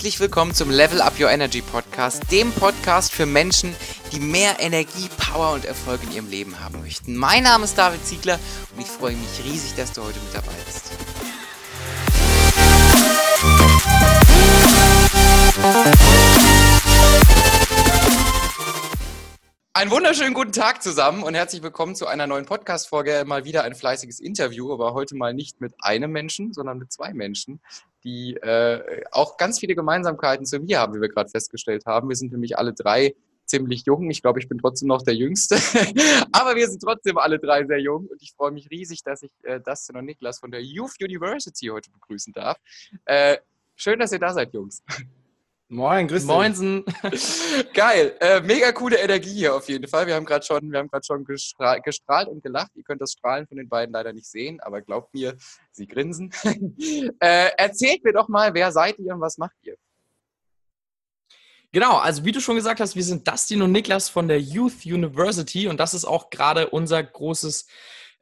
Herzlich willkommen zum Level Up Your Energy Podcast, dem Podcast für Menschen, die mehr Energie, Power und Erfolg in ihrem Leben haben möchten. Mein Name ist David Ziegler und ich freue mich riesig, dass du heute mit dabei bist. Einen wunderschönen guten Tag zusammen und herzlich willkommen zu einer neuen Podcast-Folge. Mal wieder ein fleißiges Interview, aber heute mal nicht mit einem Menschen, sondern mit zwei Menschen, die äh, auch ganz viele Gemeinsamkeiten zu mir haben, wie wir gerade festgestellt haben. Wir sind nämlich alle drei ziemlich jung. Ich glaube, ich bin trotzdem noch der Jüngste. aber wir sind trotzdem alle drei sehr jung und ich freue mich riesig, dass ich äh, Dustin und Niklas von der Youth University heute begrüßen darf. Äh, schön, dass ihr da seid, Jungs. Moin, grüß dich. Moinsen. Geil. Äh, mega coole Energie hier auf jeden Fall. Wir haben gerade schon, wir haben gerade schon gestrahlt, gestrahlt und gelacht. Ihr könnt das Strahlen von den beiden leider nicht sehen, aber glaubt mir, sie grinsen. äh, erzählt mir doch mal, wer seid ihr und was macht ihr? Genau, also wie du schon gesagt hast, wir sind Dustin und Niklas von der Youth University und das ist auch gerade unser großes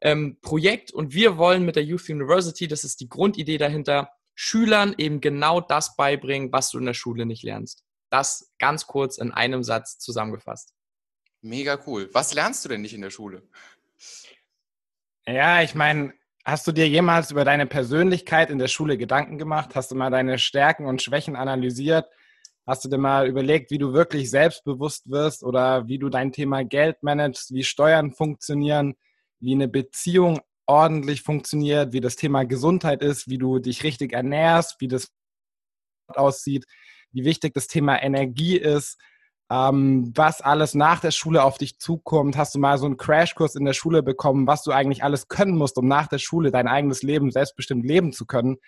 ähm, Projekt und wir wollen mit der Youth University, das ist die Grundidee dahinter, Schülern eben genau das beibringen, was du in der Schule nicht lernst. Das ganz kurz in einem Satz zusammengefasst. Mega cool. Was lernst du denn nicht in der Schule? Ja, ich meine, hast du dir jemals über deine Persönlichkeit in der Schule Gedanken gemacht? Hast du mal deine Stärken und Schwächen analysiert? Hast du dir mal überlegt, wie du wirklich selbstbewusst wirst oder wie du dein Thema Geld managst, wie Steuern funktionieren, wie eine Beziehung ordentlich funktioniert, wie das Thema Gesundheit ist, wie du dich richtig ernährst, wie das aussieht, wie wichtig das Thema Energie ist, ähm, was alles nach der Schule auf dich zukommt. Hast du mal so einen Crashkurs in der Schule bekommen, was du eigentlich alles können musst, um nach der Schule dein eigenes Leben selbstbestimmt leben zu können?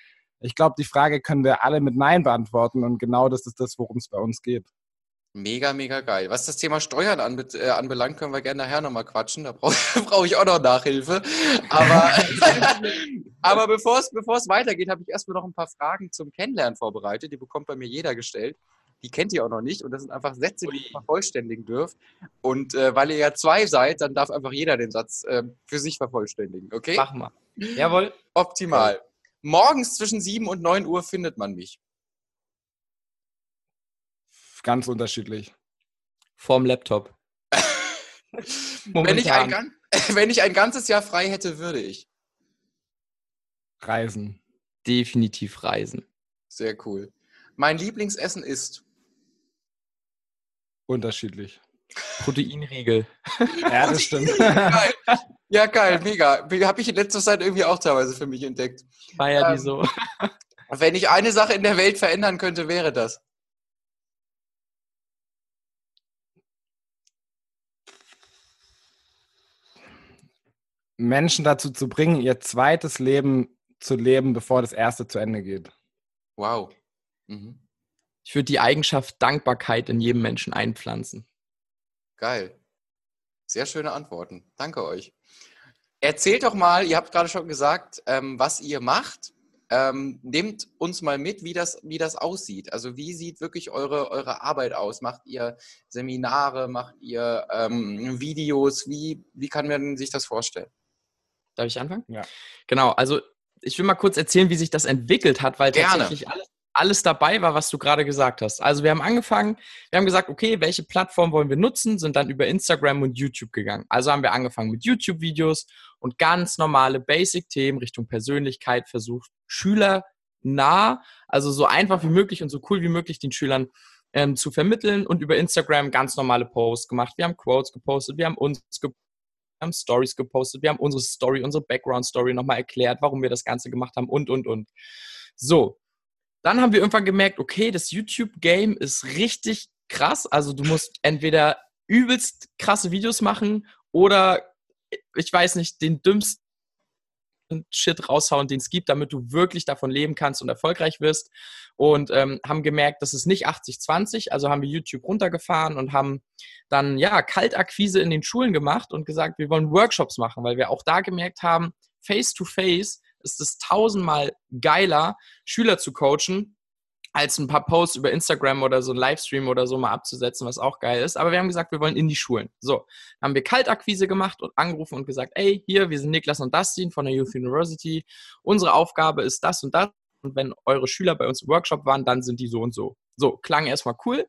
Ich glaube, die Frage können wir alle mit Nein beantworten und genau das ist das, worum es bei uns geht. Mega, mega geil. Was das Thema Steuern anbe äh, anbelangt, können wir gerne nachher nochmal quatschen. Da brauche brauch ich auch noch Nachhilfe. Aber, aber bevor es weitergeht, habe ich erstmal noch ein paar Fragen zum Kennenlernen vorbereitet. Die bekommt bei mir jeder gestellt. Die kennt ihr auch noch nicht. Und das sind einfach Sätze, die ihr vervollständigen dürft. Und äh, weil ihr ja zwei seid, dann darf einfach jeder den Satz äh, für sich vervollständigen. Okay? Machen wir. Jawohl. Optimal. Morgens zwischen 7 und 9 Uhr findet man mich ganz unterschiedlich. Vorm Laptop. wenn, ich ein, wenn ich ein ganzes Jahr frei hätte, würde ich. Reisen. Definitiv reisen. Sehr cool. Mein Lieblingsessen ist. Unterschiedlich. Proteinriegel. ja, das stimmt. geil. Ja, geil, mega. Habe ich in letzter Zeit irgendwie auch teilweise für mich entdeckt. Feier ähm, die so. wenn ich eine Sache in der Welt verändern könnte, wäre das. Menschen dazu zu bringen, ihr zweites Leben zu leben, bevor das erste zu Ende geht. Wow. Mhm. Ich würde die Eigenschaft Dankbarkeit in jedem Menschen einpflanzen. Geil. Sehr schöne Antworten. Danke euch. Erzählt doch mal, ihr habt gerade schon gesagt, ähm, was ihr macht. Ähm, nehmt uns mal mit, wie das, wie das aussieht. Also wie sieht wirklich eure, eure Arbeit aus? Macht ihr Seminare, macht ihr ähm, Videos? Wie, wie kann man sich das vorstellen? Darf ich anfangen? Ja. Genau, also ich will mal kurz erzählen, wie sich das entwickelt hat, weil Gerne. tatsächlich alles, alles dabei war, was du gerade gesagt hast. Also wir haben angefangen, wir haben gesagt, okay, welche Plattform wollen wir nutzen, sind dann über Instagram und YouTube gegangen. Also haben wir angefangen mit YouTube-Videos und ganz normale Basic-Themen Richtung Persönlichkeit versucht, Schüler nah, also so einfach wie möglich und so cool wie möglich den Schülern ähm, zu vermitteln und über Instagram ganz normale Posts gemacht. Wir haben Quotes gepostet, wir haben uns gepostet haben Stories gepostet, wir haben unsere Story, unsere Background-Story nochmal erklärt, warum wir das Ganze gemacht haben und, und, und. So, dann haben wir irgendwann gemerkt, okay, das YouTube-Game ist richtig krass. Also du musst entweder übelst krasse Videos machen oder, ich weiß nicht, den dümmsten Shit raushauen, den es gibt, damit du wirklich davon leben kannst und erfolgreich wirst. Und ähm, haben gemerkt, das ist nicht 80-20, also haben wir YouTube runtergefahren und haben dann ja Kaltakquise in den Schulen gemacht und gesagt, wir wollen Workshops machen, weil wir auch da gemerkt haben, face-to-face -face ist es tausendmal geiler, Schüler zu coachen, als ein paar Posts über Instagram oder so ein Livestream oder so mal abzusetzen, was auch geil ist. Aber wir haben gesagt, wir wollen in die Schulen. So, haben wir Kaltakquise gemacht und angerufen und gesagt, ey, hier, wir sind Niklas und Dustin von der Youth University. Unsere Aufgabe ist das und das. Und wenn eure Schüler bei uns im Workshop waren, dann sind die so und so. So, klang erstmal cool.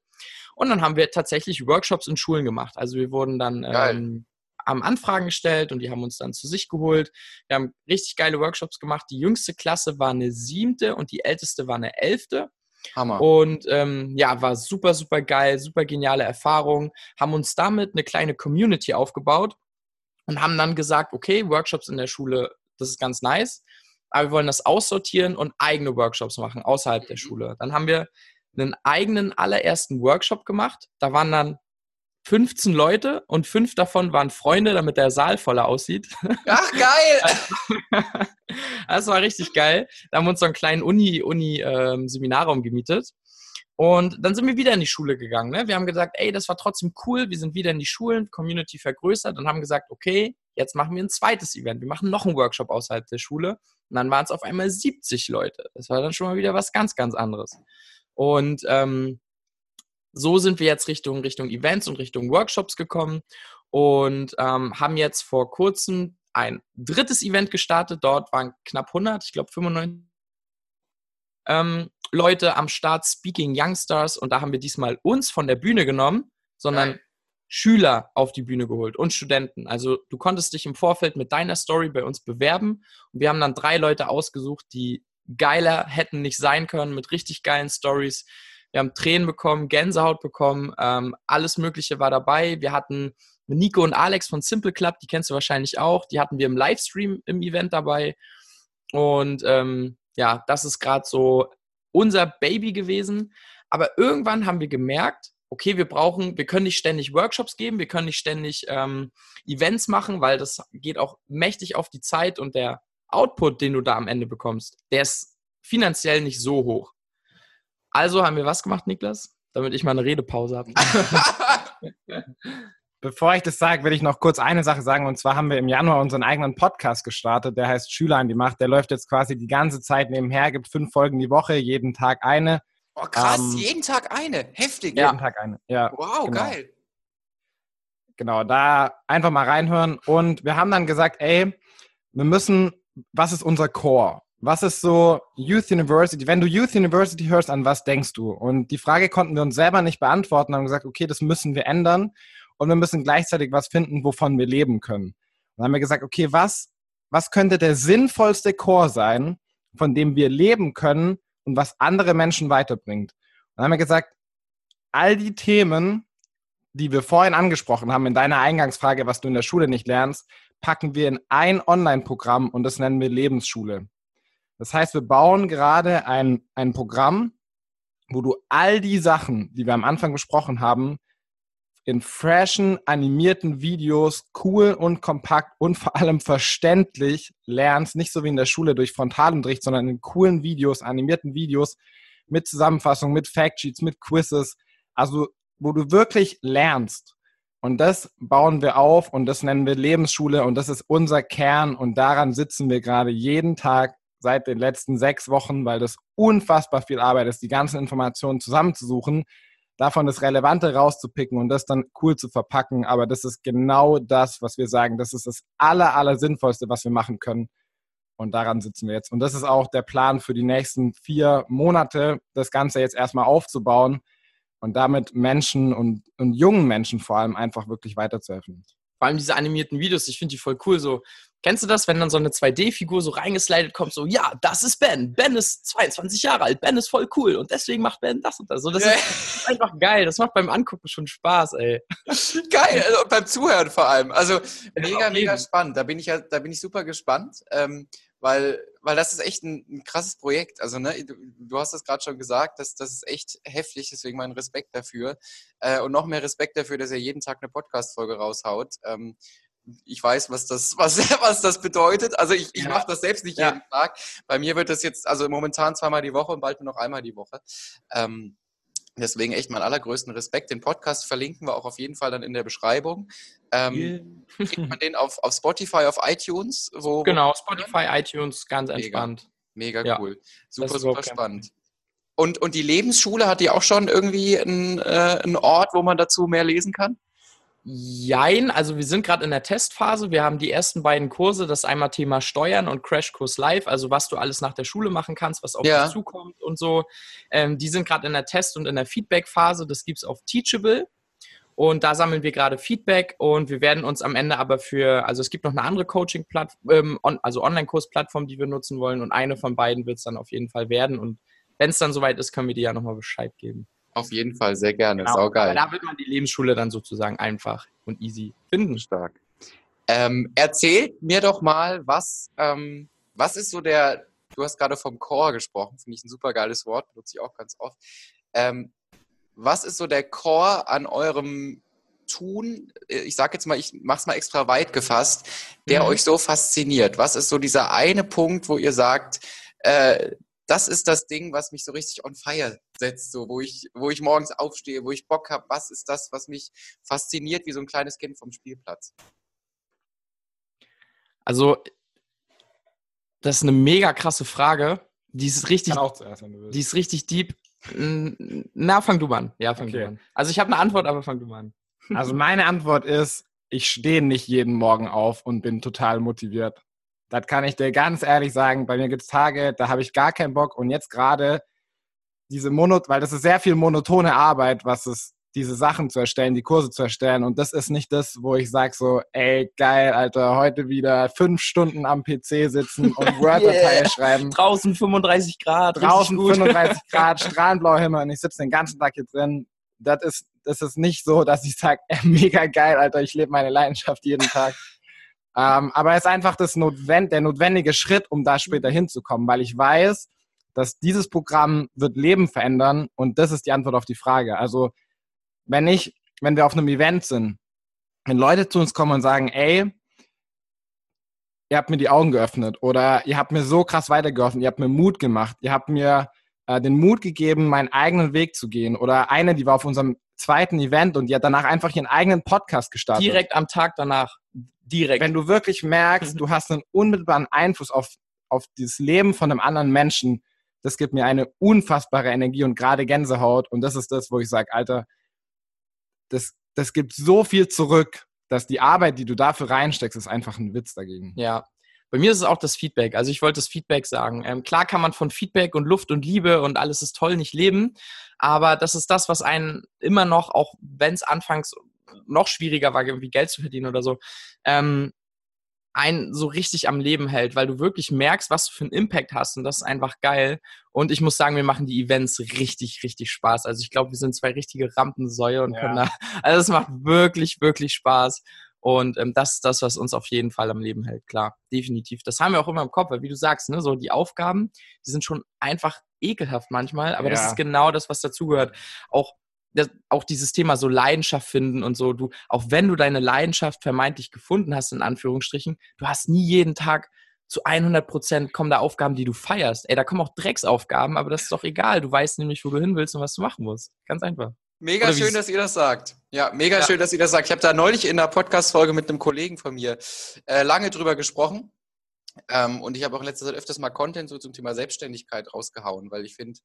Und dann haben wir tatsächlich Workshops in Schulen gemacht. Also wir wurden dann ähm, haben Anfragen gestellt und die haben uns dann zu sich geholt. Wir haben richtig geile Workshops gemacht. Die jüngste Klasse war eine siebte und die älteste war eine elfte. Hammer. Und ähm, ja, war super, super geil, super geniale Erfahrung. Haben uns damit eine kleine Community aufgebaut und haben dann gesagt, okay, Workshops in der Schule, das ist ganz nice, aber wir wollen das aussortieren und eigene Workshops machen außerhalb der mhm. Schule. Dann haben wir einen eigenen allerersten Workshop gemacht. Da waren dann 15 Leute und fünf davon waren Freunde, damit der Saal voller aussieht. Ach, geil! das war richtig geil. Da haben wir uns so einen kleinen Uni-Seminarraum Uni, ähm, gemietet. Und dann sind wir wieder in die Schule gegangen. Ne? Wir haben gesagt, ey, das war trotzdem cool. Wir sind wieder in die Schulen, Community vergrößert und haben gesagt, okay, jetzt machen wir ein zweites Event. Wir machen noch einen Workshop außerhalb der Schule. Und dann waren es auf einmal 70 Leute. Das war dann schon mal wieder was ganz, ganz anderes. Und ähm, so sind wir jetzt Richtung, Richtung Events und Richtung Workshops gekommen und ähm, haben jetzt vor kurzem ein drittes Event gestartet. Dort waren knapp 100, ich glaube 95 ähm, Leute am Start, Speaking Youngstars. Und da haben wir diesmal uns von der Bühne genommen, sondern Nein. Schüler auf die Bühne geholt und Studenten. Also du konntest dich im Vorfeld mit deiner Story bei uns bewerben. Und wir haben dann drei Leute ausgesucht, die geiler hätten nicht sein können, mit richtig geilen Stories wir haben Tränen bekommen, Gänsehaut bekommen, ähm, alles Mögliche war dabei. Wir hatten Nico und Alex von Simple Club, die kennst du wahrscheinlich auch, die hatten wir im Livestream im Event dabei. Und ähm, ja, das ist gerade so unser Baby gewesen. Aber irgendwann haben wir gemerkt, okay, wir brauchen, wir können nicht ständig Workshops geben, wir können nicht ständig ähm, Events machen, weil das geht auch mächtig auf die Zeit und der Output, den du da am Ende bekommst, der ist finanziell nicht so hoch. Also haben wir was gemacht, Niklas? Damit ich mal eine Redepause habe. Bevor ich das sage, will ich noch kurz eine Sache sagen. Und zwar haben wir im Januar unseren eigenen Podcast gestartet. Der heißt Schüler an die Macht. Der läuft jetzt quasi die ganze Zeit nebenher, gibt fünf Folgen die Woche, jeden Tag eine. Oh, krass, ähm, jeden Tag eine. Heftig. Jeden ja. Tag eine, ja. Wow, genau. geil. Genau, da einfach mal reinhören. Und wir haben dann gesagt, ey, wir müssen, was ist unser Core? Was ist so Youth University? Wenn du Youth University hörst, an was denkst du? Und die Frage konnten wir uns selber nicht beantworten, haben gesagt, okay, das müssen wir ändern und wir müssen gleichzeitig was finden, wovon wir leben können. Und dann haben wir gesagt, okay, was, was könnte der sinnvollste Core sein, von dem wir leben können und was andere Menschen weiterbringt? Und dann haben wir gesagt, all die Themen, die wir vorhin angesprochen haben in deiner Eingangsfrage, was du in der Schule nicht lernst, packen wir in ein Online-Programm und das nennen wir Lebensschule. Das heißt, wir bauen gerade ein, ein Programm, wo du all die Sachen, die wir am Anfang besprochen haben, in freshen, animierten Videos, cool und kompakt und vor allem verständlich lernst. Nicht so wie in der Schule durch Frontalunterricht, sondern in coolen Videos, animierten Videos mit Zusammenfassung, mit Factsheets, mit Quizzes. Also, wo du wirklich lernst. Und das bauen wir auf und das nennen wir Lebensschule und das ist unser Kern und daran sitzen wir gerade jeden Tag seit den letzten sechs Wochen, weil das unfassbar viel Arbeit ist, die ganzen Informationen zusammenzusuchen, davon das Relevante rauszupicken und das dann cool zu verpacken. Aber das ist genau das, was wir sagen. Das ist das aller, aller Sinnvollste, was wir machen können. Und daran sitzen wir jetzt. Und das ist auch der Plan für die nächsten vier Monate, das Ganze jetzt erstmal aufzubauen und damit Menschen und, und jungen Menschen vor allem einfach wirklich weiterzuhelfen. Vor allem diese animierten Videos, ich finde die voll cool. So, kennst du das, wenn dann so eine 2D-Figur so reingeslidet kommt, so, ja, das ist Ben. Ben ist 22 Jahre alt. Ben ist voll cool und deswegen macht Ben das und das. So, das ja. ist einfach geil. Das macht beim Angucken schon Spaß, ey. Geil, also beim Zuhören vor allem. Also mega, mega spannend. Da bin ich ja, da bin ich super gespannt. Ähm, weil, weil das ist echt ein, ein krasses Projekt. Also, ne, du, du hast es gerade schon gesagt, das, das ist echt heftig, deswegen mein Respekt dafür. Äh, und noch mehr Respekt dafür, dass er jeden Tag eine Podcast-Folge raushaut. Ähm, ich weiß, was das, was, was das bedeutet. Also ich, ich ja. mache das selbst nicht ja. jeden Tag. Bei mir wird das jetzt, also momentan zweimal die Woche und bald nur noch einmal die Woche. Ähm, Deswegen echt meinen allergrößten Respekt. Den Podcast verlinken wir auch auf jeden Fall dann in der Beschreibung. Ähm, yeah. kriegt man den auf, auf Spotify, auf iTunes? Wo, genau, Spotify, iTunes, ganz entspannt. Mega, mega cool. Super, super spannend. Und, und die Lebensschule hat die auch schon irgendwie einen, äh, einen Ort, wo man dazu mehr lesen kann? Jein, also wir sind gerade in der Testphase. Wir haben die ersten beiden Kurse, das einmal Thema Steuern und Crashkurs Live, also was du alles nach der Schule machen kannst, was auf ja. dich zukommt und so. Ähm, die sind gerade in der Test- und in der Feedback-Phase. Das gibt es auf Teachable. Und da sammeln wir gerade Feedback und wir werden uns am Ende aber für, also es gibt noch eine andere Coaching-Plattform, ähm, on, also Online-Kurs-Plattform, die wir nutzen wollen und eine von beiden wird es dann auf jeden Fall werden. Und wenn es dann soweit ist, können wir dir ja nochmal Bescheid geben. Auf jeden Fall, sehr gerne. Genau. Saugeil. da wird man die Lebensschule dann sozusagen einfach und easy finden. Stark. Ähm, erzählt mir doch mal, was, ähm, was ist so der, du hast gerade vom Core gesprochen, finde ich ein super geiles Wort, nutze ich auch ganz oft. Ähm, was ist so der Core an eurem Tun? Ich sage jetzt mal, ich mache es mal extra weit gefasst, der mhm. euch so fasziniert. Was ist so dieser eine Punkt, wo ihr sagt, äh, das ist das Ding, was mich so richtig on fire setzt, so wo ich, wo ich morgens aufstehe, wo ich Bock habe. Was ist das, was mich fasziniert wie so ein kleines Kind vom Spielplatz? Also, das ist eine mega krasse Frage. Die ist richtig, zuerst, die ist richtig deep. Na, fang du mal an. Ja, fang okay. du an. Also ich habe eine Antwort, aber fang du mal an. Also meine Antwort ist, ich stehe nicht jeden Morgen auf und bin total motiviert. Das kann ich dir ganz ehrlich sagen. Bei mir gibt es Tage, da habe ich gar keinen Bock. Und jetzt gerade diese Monot, weil das ist sehr viel monotone Arbeit, was es, diese Sachen zu erstellen, die Kurse zu erstellen. Und das ist nicht das, wo ich sage so, ey, geil, Alter, heute wieder fünf Stunden am PC sitzen und Word-Datei yeah. schreiben. Draußen 35 Grad. Draußen 35 Grad, strahlenblauer Himmel und ich sitze den ganzen Tag hier drin. Das ist, das ist nicht so, dass ich sage, mega geil, Alter, ich lebe meine Leidenschaft jeden Tag. Ähm, aber es ist einfach das notwend der notwendige Schritt, um da später hinzukommen, weil ich weiß, dass dieses Programm wird Leben verändern und das ist die Antwort auf die Frage. Also wenn ich, wenn wir auf einem Event sind, wenn Leute zu uns kommen und sagen, ey, ihr habt mir die Augen geöffnet oder ihr habt mir so krass weitergeholfen, ihr habt mir Mut gemacht, ihr habt mir äh, den Mut gegeben, meinen eigenen Weg zu gehen oder eine, die war auf unserem zweiten Event und die hat danach einfach ihren eigenen Podcast gestartet. Direkt am Tag danach. Direkt. Wenn du wirklich merkst, du hast einen unmittelbaren Einfluss auf, auf dieses Leben von einem anderen Menschen, das gibt mir eine unfassbare Energie und gerade Gänsehaut. Und das ist das, wo ich sage, Alter, das, das gibt so viel zurück, dass die Arbeit, die du dafür reinsteckst, ist einfach ein Witz dagegen. Ja. Bei mir ist es auch das Feedback. Also ich wollte das Feedback sagen. Ähm, klar kann man von Feedback und Luft und Liebe und alles ist toll nicht leben, aber das ist das, was einen immer noch, auch wenn es anfangs noch schwieriger war, irgendwie Geld zu verdienen oder so, ähm, einen so richtig am Leben hält, weil du wirklich merkst, was du für einen Impact hast und das ist einfach geil. Und ich muss sagen, wir machen die Events richtig, richtig Spaß. Also ich glaube, wir sind zwei richtige Rampensäue und ja. können da, also es macht wirklich, wirklich Spaß. Und ähm, das ist das, was uns auf jeden Fall am Leben hält, klar, definitiv. Das haben wir auch immer im Kopf, weil wie du sagst, ne, so die Aufgaben, die sind schon einfach ekelhaft manchmal, aber ja. das ist genau das, was dazugehört. Auch das, auch dieses Thema so Leidenschaft finden und so, du, auch wenn du deine Leidenschaft vermeintlich gefunden hast, in Anführungsstrichen, du hast nie jeden Tag zu 100 Prozent kommen da Aufgaben, die du feierst. Ey, da kommen auch Drecksaufgaben, aber das ist doch egal. Du weißt nämlich, wo du hin willst und was du machen musst. Ganz einfach. Mega schön, dass ihr das sagt. Ja, mega ja. schön, dass ihr das sagt. Ich habe da neulich in einer Podcast-Folge mit einem Kollegen von mir äh, lange drüber gesprochen. Ähm, und ich habe auch in letzter Zeit öfters mal Content so zum Thema Selbstständigkeit rausgehauen, weil ich finde,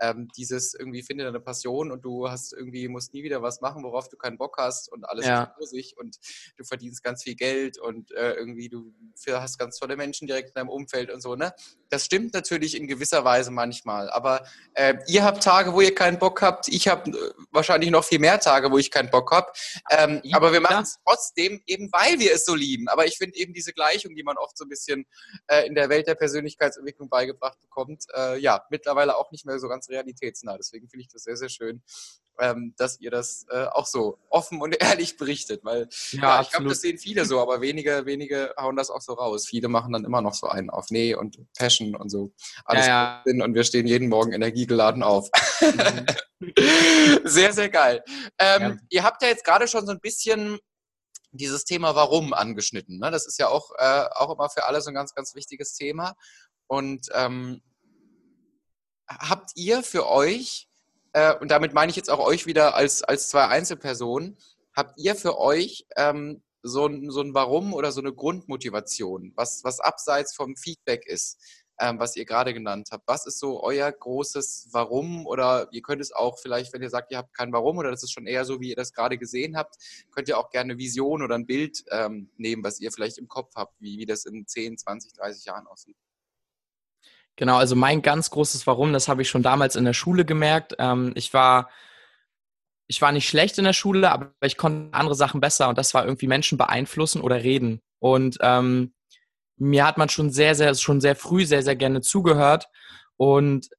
ähm, dieses irgendwie finde deine Passion und du hast irgendwie, musst nie wieder was machen, worauf du keinen Bock hast und alles ja. ist rosig und du verdienst ganz viel Geld und äh, irgendwie du hast ganz tolle Menschen direkt in deinem Umfeld und so, ne? Das stimmt natürlich in gewisser Weise manchmal, aber äh, ihr habt Tage, wo ihr keinen Bock habt, ich habe äh, wahrscheinlich noch viel mehr Tage, wo ich keinen Bock habe, ähm, aber wir machen es trotzdem eben, weil wir es so lieben. Aber ich finde eben diese Gleichung, die man oft so ein bisschen äh, in der Welt der Persönlichkeitsentwicklung beigebracht bekommt, äh, ja, mittlerweile auch nicht mehr so ganz realitätsnah. Deswegen finde ich das sehr, sehr schön, ähm, dass ihr das äh, auch so offen und ehrlich berichtet, weil ja, ja ich glaube, das sehen viele so, aber wenige, wenige hauen das auch so raus. Viele machen dann immer noch so einen auf Nee und Passion und so. Alles ja, ja. und wir stehen jeden Morgen energiegeladen auf. Mhm. sehr, sehr geil. Ähm, ja. Ihr habt ja jetzt gerade schon so ein bisschen dieses Thema Warum angeschnitten. Ne? Das ist ja auch, äh, auch immer für alle so ein ganz, ganz wichtiges Thema. Und ähm, habt ihr für euch, äh, und damit meine ich jetzt auch euch wieder als, als zwei Einzelpersonen, habt ihr für euch ähm, so, ein, so ein Warum oder so eine Grundmotivation, was, was abseits vom Feedback ist? ähm, was ihr gerade genannt habt. Was ist so euer großes Warum? Oder ihr könnt es auch vielleicht, wenn ihr sagt, ihr habt kein Warum oder das ist schon eher so, wie ihr das gerade gesehen habt, könnt ihr auch gerne eine Vision oder ein Bild ähm, nehmen, was ihr vielleicht im Kopf habt, wie, wie das in 10, 20, 30 Jahren aussieht. Genau, also mein ganz großes Warum, das habe ich schon damals in der Schule gemerkt. Ähm, ich war ich war nicht schlecht in der Schule, aber ich konnte andere Sachen besser und das war irgendwie Menschen beeinflussen oder reden. Und ähm, mir hat man schon sehr, sehr, schon sehr früh sehr, sehr gerne zugehört. Und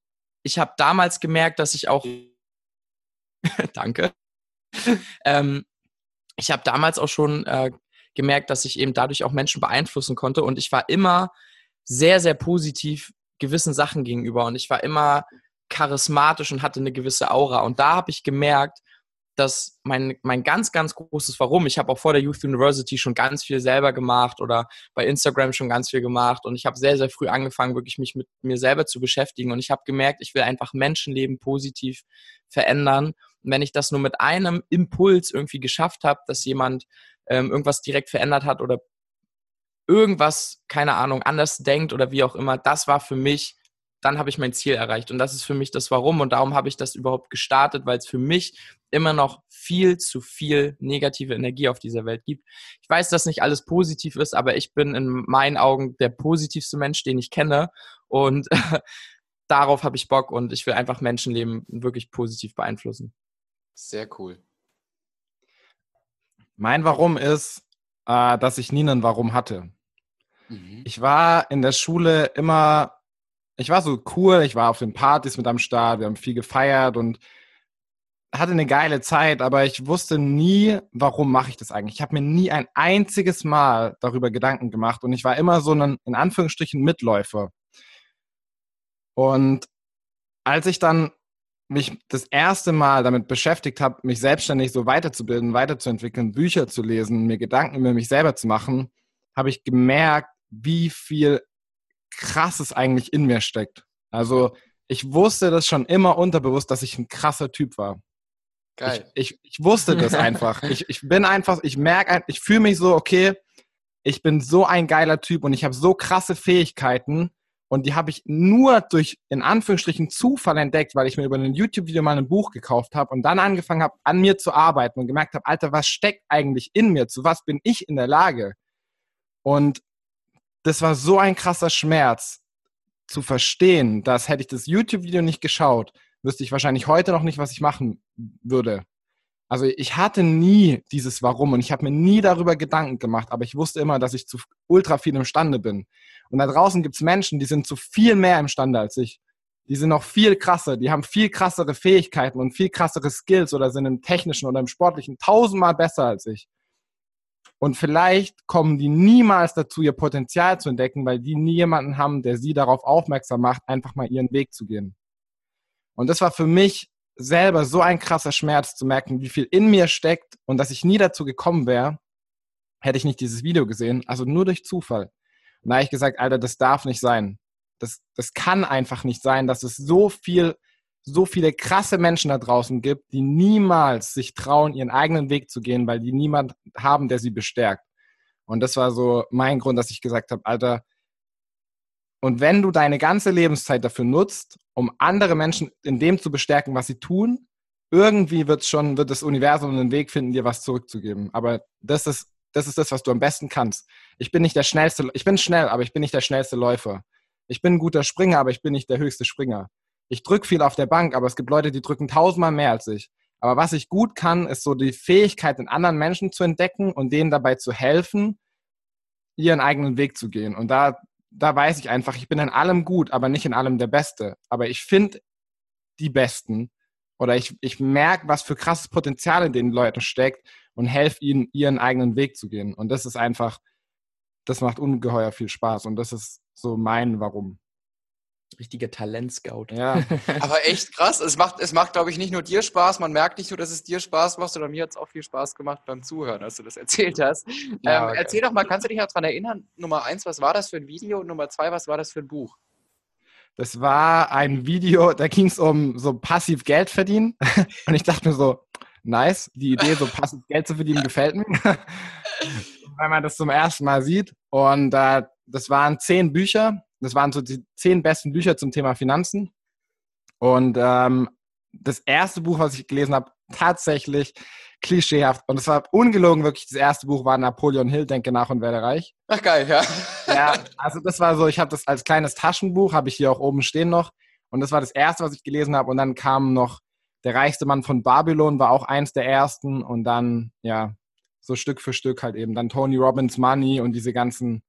ich habe damals gemerkt, dass ich auch Danke. ähm, ich habe damals auch schon äh, gemerkt, dass ich eben dadurch auch Menschen beeinflussen konnte. Und ich war immer sehr, sehr positiv gewissen Sachen gegenüber. Und ich war immer charismatisch und hatte eine gewisse Aura. Und da habe ich gemerkt, dass mein, mein ganz, ganz großes Warum, ich habe auch vor der Youth University schon ganz viel selber gemacht oder bei Instagram schon ganz viel gemacht und ich habe sehr, sehr früh angefangen, wirklich mich mit mir selber zu beschäftigen und ich habe gemerkt, ich will einfach Menschenleben positiv verändern. Und wenn ich das nur mit einem Impuls irgendwie geschafft habe, dass jemand ähm, irgendwas direkt verändert hat oder irgendwas, keine Ahnung, anders denkt oder wie auch immer, das war für mich dann habe ich mein Ziel erreicht. Und das ist für mich das Warum. Und darum habe ich das überhaupt gestartet, weil es für mich immer noch viel zu viel negative Energie auf dieser Welt gibt. Ich weiß, dass nicht alles positiv ist, aber ich bin in meinen Augen der positivste Mensch, den ich kenne. Und darauf habe ich Bock und ich will einfach Menschenleben wirklich positiv beeinflussen. Sehr cool. Mein Warum ist, äh, dass ich nie ein Warum hatte. Mhm. Ich war in der Schule immer ich war so cool, ich war auf den Partys mit am Start, wir haben viel gefeiert und hatte eine geile Zeit, aber ich wusste nie, warum mache ich das eigentlich. Ich habe mir nie ein einziges Mal darüber Gedanken gemacht und ich war immer so ein, in Anführungsstrichen, Mitläufer. Und als ich dann mich das erste Mal damit beschäftigt habe, mich selbstständig so weiterzubilden, weiterzuentwickeln, Bücher zu lesen, mir Gedanken über mich selber zu machen, habe ich gemerkt, wie viel krasses eigentlich in mir steckt. Also ich wusste das schon immer unterbewusst, dass ich ein krasser Typ war. Geil. Ich, ich, ich wusste das einfach. ich, ich bin einfach, ich merke, ich fühle mich so, okay, ich bin so ein geiler Typ und ich habe so krasse Fähigkeiten und die habe ich nur durch, in Anführungsstrichen, Zufall entdeckt, weil ich mir über ein YouTube-Video mal ein Buch gekauft habe und dann angefangen habe, an mir zu arbeiten und gemerkt habe, Alter, was steckt eigentlich in mir? Zu was bin ich in der Lage? Und das war so ein krasser Schmerz zu verstehen, dass hätte ich das YouTube-Video nicht geschaut, wüsste ich wahrscheinlich heute noch nicht, was ich machen würde. Also ich hatte nie dieses Warum und ich habe mir nie darüber Gedanken gemacht, aber ich wusste immer, dass ich zu ultra viel imstande bin. Und da draußen gibt es Menschen, die sind zu viel mehr imstande als ich. Die sind noch viel krasser, die haben viel krassere Fähigkeiten und viel krassere Skills oder sind im technischen oder im sportlichen tausendmal besser als ich. Und vielleicht kommen die niemals dazu, ihr Potenzial zu entdecken, weil die nie jemanden haben, der sie darauf aufmerksam macht, einfach mal ihren Weg zu gehen. Und das war für mich selber so ein krasser Schmerz zu merken, wie viel in mir steckt und dass ich nie dazu gekommen wäre, hätte ich nicht dieses Video gesehen, also nur durch Zufall. Und da habe ich gesagt, Alter, das darf nicht sein. Das, das kann einfach nicht sein, dass es so viel so viele krasse Menschen da draußen gibt, die niemals sich trauen, ihren eigenen Weg zu gehen, weil die niemand haben, der sie bestärkt. Und das war so mein Grund, dass ich gesagt habe, Alter, und wenn du deine ganze Lebenszeit dafür nutzt, um andere Menschen in dem zu bestärken, was sie tun, irgendwie wird schon, wird das Universum einen Weg finden, dir was zurückzugeben. Aber das ist, das ist das, was du am besten kannst. Ich bin nicht der schnellste, ich bin schnell, aber ich bin nicht der schnellste Läufer. Ich bin ein guter Springer, aber ich bin nicht der höchste Springer ich drücke viel auf der Bank, aber es gibt Leute, die drücken tausendmal mehr als ich. Aber was ich gut kann, ist so die Fähigkeit, in anderen Menschen zu entdecken und denen dabei zu helfen, ihren eigenen Weg zu gehen. Und da, da weiß ich einfach, ich bin in allem gut, aber nicht in allem der Beste. Aber ich finde die Besten oder ich, ich merke, was für krasses Potenzial in den Leuten steckt und helfe ihnen, ihren eigenen Weg zu gehen. Und das ist einfach, das macht ungeheuer viel Spaß und das ist so mein Warum richtiger Talentscout. Ja, aber echt krass. Es macht, es macht, glaube ich, nicht nur dir Spaß. Man merkt nicht nur, dass es dir Spaß macht, sondern mir hat es auch viel Spaß gemacht beim Zuhören, als du das erzählt hast. Ja, ähm, okay. Erzähl doch mal, kannst du dich noch daran erinnern? Nummer eins, was war das für ein Video? Und Nummer zwei, was war das für ein Buch? Das war ein Video, da ging es um so passiv Geld verdienen. Und ich dachte mir so, nice, die Idee, so passiv Geld zu verdienen, gefällt mir. Weil man das zum ersten Mal sieht. Und äh, das waren zehn Bücher das waren so die zehn besten Bücher zum Thema Finanzen. Und ähm, das erste Buch, was ich gelesen habe, tatsächlich klischeehaft. Und es war ungelogen wirklich, das erste Buch war Napoleon Hill, Denke nach und werde reich. Ach geil, ja. Ja, also das war so, ich habe das als kleines Taschenbuch, habe ich hier auch oben stehen noch. Und das war das erste, was ich gelesen habe. Und dann kam noch Der reichste Mann von Babylon, war auch eins der ersten. Und dann, ja, so Stück für Stück halt eben. Dann Tony Robbins Money und diese ganzen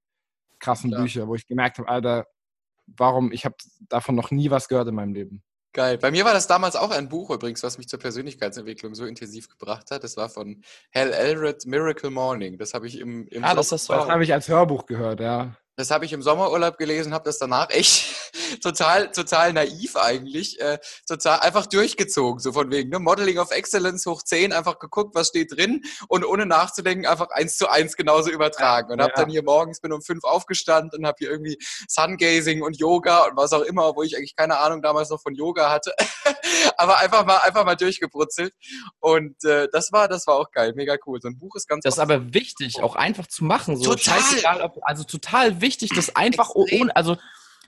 krassen Klar. Bücher, wo ich gemerkt habe, Alter, warum, ich habe davon noch nie was gehört in meinem Leben. Geil. Bei mir war das damals auch ein Buch übrigens, was mich zur Persönlichkeitsentwicklung so intensiv gebracht hat. Das war von Hal Elred, Miracle Morning. Das habe ich im, im Ah, das ist Das habe ich als Hörbuch gehört, ja. Das habe ich im Sommerurlaub gelesen, habe das danach echt total, total naiv eigentlich, äh, total einfach durchgezogen, so von wegen, ne? Modeling of Excellence hoch 10, einfach geguckt, was steht drin und ohne nachzudenken einfach eins zu eins genauso übertragen. Und habe Ja. dann hier morgens, bin um fünf aufgestanden und habe hier irgendwie Sungazing und Yoga und was auch immer, obwohl ich eigentlich keine Ahnung damals noch von Yoga hatte. Aber einfach mal, einfach mal durchgebrutzelt. Und äh, das war, das war auch geil, mega cool. So ein Buch ist ganz Das ist aber wichtig, auch einfach zu machen. So Total. scheißegal, ob, also total wichtig, das einfach oh- Extrem. ohne, also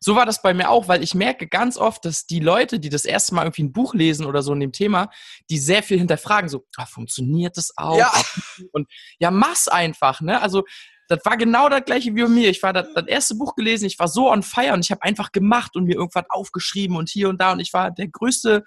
so war das bei mir auch, weil ich merke ganz oft, dass die Leute, die das erste Mal irgendwie ein Buch lesen oder so in dem Thema, die sehr viel hinterfragen, so, ah, funktioniert das auch? Ja. Und ja, mach's einfach, ne? Also das war genau das gleiche wie bei mir. Ich war das, das erste Buch gelesen, ich war so on fire und ich habe einfach gemacht und mir irgendwas aufgeschrieben und hier und da und ich war der größte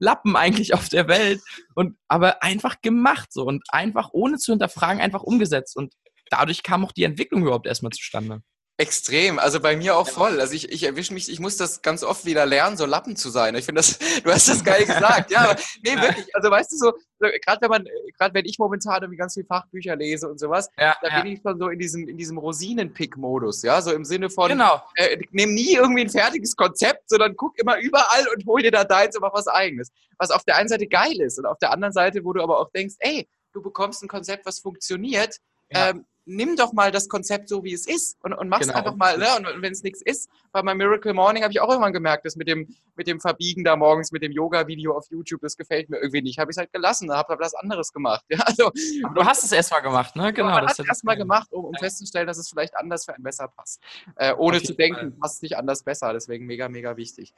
Lappen eigentlich auf der Welt und aber einfach gemacht so und einfach ohne zu hinterfragen einfach umgesetzt und dadurch kam auch die Entwicklung überhaupt erstmal zustande. Extrem, also bei mir auch voll. Also ich, ich erwische mich, ich muss das ganz oft wieder lernen, so Lappen zu sein. Ich finde das, du hast das geil gesagt. Ja, aber nee, wirklich. Also weißt du so, gerade wenn man, gerade wenn ich momentan irgendwie ganz viel Fachbücher lese und sowas, Ja, da bin ich schon so in diesem, in diesem Rosinenpick-Modus, ja, so im Sinne von, genau. äh, nimm nie irgendwie ein fertiges Konzept, sondern guck immer überall und hol dir da deins und mach was eigenes. Was auf der einen Seite geil ist und auf der anderen Seite, wo du aber auch denkst, ey, du bekommst ein Konzept, was funktioniert, Ja. ähm, nimm doch mal das Konzept so, wie es ist und, und mach's Genau. einfach mal, ne? Und, wenn es nichts ist, bei meinem Miracle Morning habe ich auch irgendwann gemerkt, dass mit dem, mit dem Verbiegen da morgens, mit dem Yoga-Video auf YouTube, das gefällt mir irgendwie nicht. Habe ich halt gelassen, habe was anderes gemacht. Ja, also, Aber du hast es erstmal gemacht, ne? Genau. man das hat es erstmal gemacht, um, um festzustellen, dass es vielleicht anders für einen besser passt. Äh, ohne zu denken, passt es nicht anders besser. Deswegen mega, mega wichtig.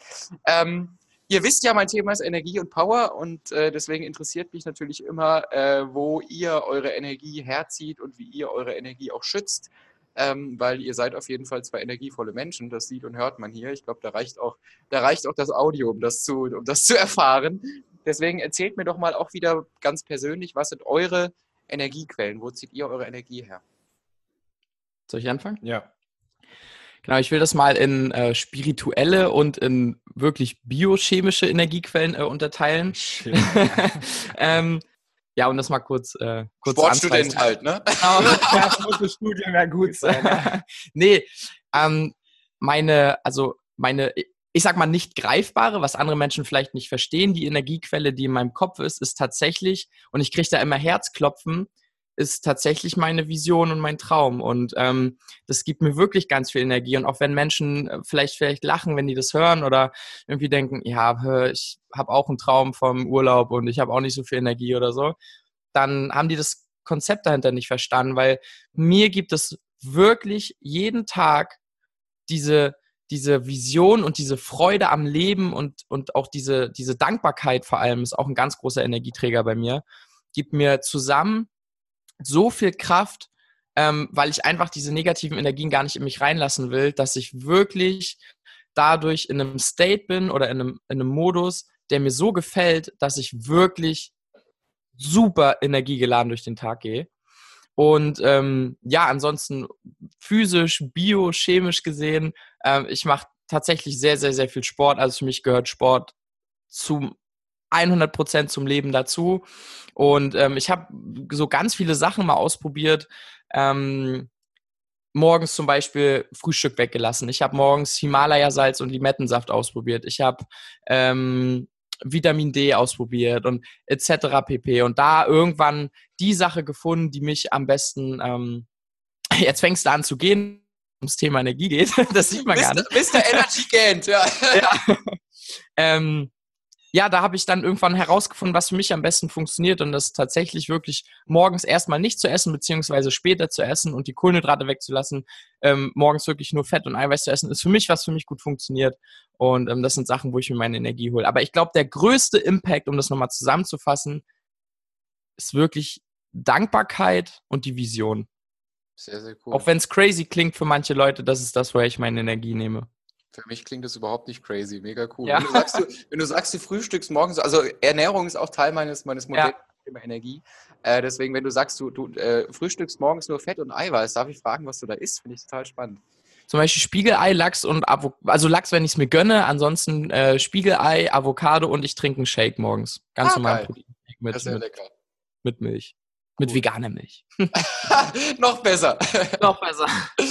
Ähm, ihr wisst ja, mein Thema ist Energie und Power und äh, deswegen interessiert mich natürlich immer, äh, wo ihr eure Energie herzieht und wie ihr eure Energie auch schützt. Ähm, weil ihr seid auf jeden Fall zwei energievolle Menschen, das sieht und hört man hier. Ich glaube, da reicht auch, da reicht auch das Audio, um das zu, um das zu erfahren. Deswegen erzählt mir doch mal auch wieder ganz persönlich, was sind eure Energiequellen? Wo zieht ihr eure Energie her? Soll ich anfangen? Ja. Genau, ich will das mal in äh, spirituelle und in wirklich biochemische Energiequellen äh, unterteilen. ähm, ja, und das mal kurz, äh, kurz Sportstudent halt, ne? Genau. Das muss das Studium ja gut sein. nee, ähm, meine, also meine, ich sag mal nicht greifbare, was andere Menschen vielleicht nicht verstehen, die Energiequelle, die in meinem Kopf ist, ist tatsächlich, und ich kriege da immer Herzklopfen, ist tatsächlich meine Vision und mein Traum. Und ähm, das gibt mir wirklich ganz viel Energie. Und auch wenn Menschen äh, vielleicht vielleicht lachen, wenn die das hören oder irgendwie denken, ja, ich habe auch einen Traum vom Urlaub und ich habe auch nicht so viel Energie oder so, dann haben die das Konzept dahinter nicht verstanden, weil mir gibt es wirklich jeden Tag diese, diese Vision und diese Freude am Leben und, und auch diese, diese Dankbarkeit vor allem ist auch ein ganz großer Energieträger bei mir, gibt mir zusammen so viel Kraft, ähm, weil ich einfach diese negativen Energien gar nicht in mich reinlassen will, dass ich wirklich dadurch in einem State bin oder in einem, in einem Modus, der mir so gefällt, dass ich wirklich super energiegeladen durch den Tag gehe. Und ähm, ja, ansonsten physisch, biochemisch gesehen, ähm, ich mache tatsächlich sehr, sehr, sehr viel Sport. Also für mich gehört Sport zu 100 Prozent zum Leben dazu. Und ähm, ich habe so ganz viele Sachen mal ausprobiert. Ähm, morgens zum Beispiel Frühstück weggelassen. Ich habe morgens Himalaya-Salz und Limettensaft ausprobiert. Ich habe ähm, Vitamin D ausprobiert und etc. pp. Und da irgendwann die Sache gefunden, die mich am besten, ähm, jetzt fängst du an zu gehen, ums Thema Energie geht. Das sieht man gar nicht. Mr. Mr. Energy Gant, ja. Ja. ähm, ja, da habe ich dann irgendwann herausgefunden, was für mich am besten funktioniert und das tatsächlich wirklich morgens erstmal nicht zu essen, beziehungsweise später zu essen und die Kohlenhydrate wegzulassen, ähm, morgens wirklich nur Fett und Eiweiß zu essen, ist für mich, was für mich gut funktioniert. Und ähm, das sind Sachen, wo ich mir meine Energie hole. Aber ich glaube, der größte Impact, um das nochmal zusammenzufassen, ist wirklich Dankbarkeit und die Vision. Sehr, sehr cool. Auch wenn es crazy klingt für manche Leute, das ist das, woher ich meine Energie nehme. Für mich klingt das überhaupt nicht crazy. Mega cool. Ja. Wenn, du sagst, du, wenn du sagst, du frühstückst morgens, also Ernährung ist auch Teil meines, meines Modells Thema Energie. Äh, deswegen, wenn du sagst, du, du äh, frühstückst morgens nur Fett und Eiweiß, darf ich fragen, was du da isst? Finde ich total spannend. Zum Beispiel Spiegelei, Lachs und Avo also Lachs, wenn ich es mir gönne, ansonsten äh, Spiegelei, Avocado und ich trinke einen Shake morgens. Ganz Ah, normal. Protein Das ist ja mit, mit, lecker. mit Milch. Mit Cool. veganer Milch. Noch besser. Noch besser.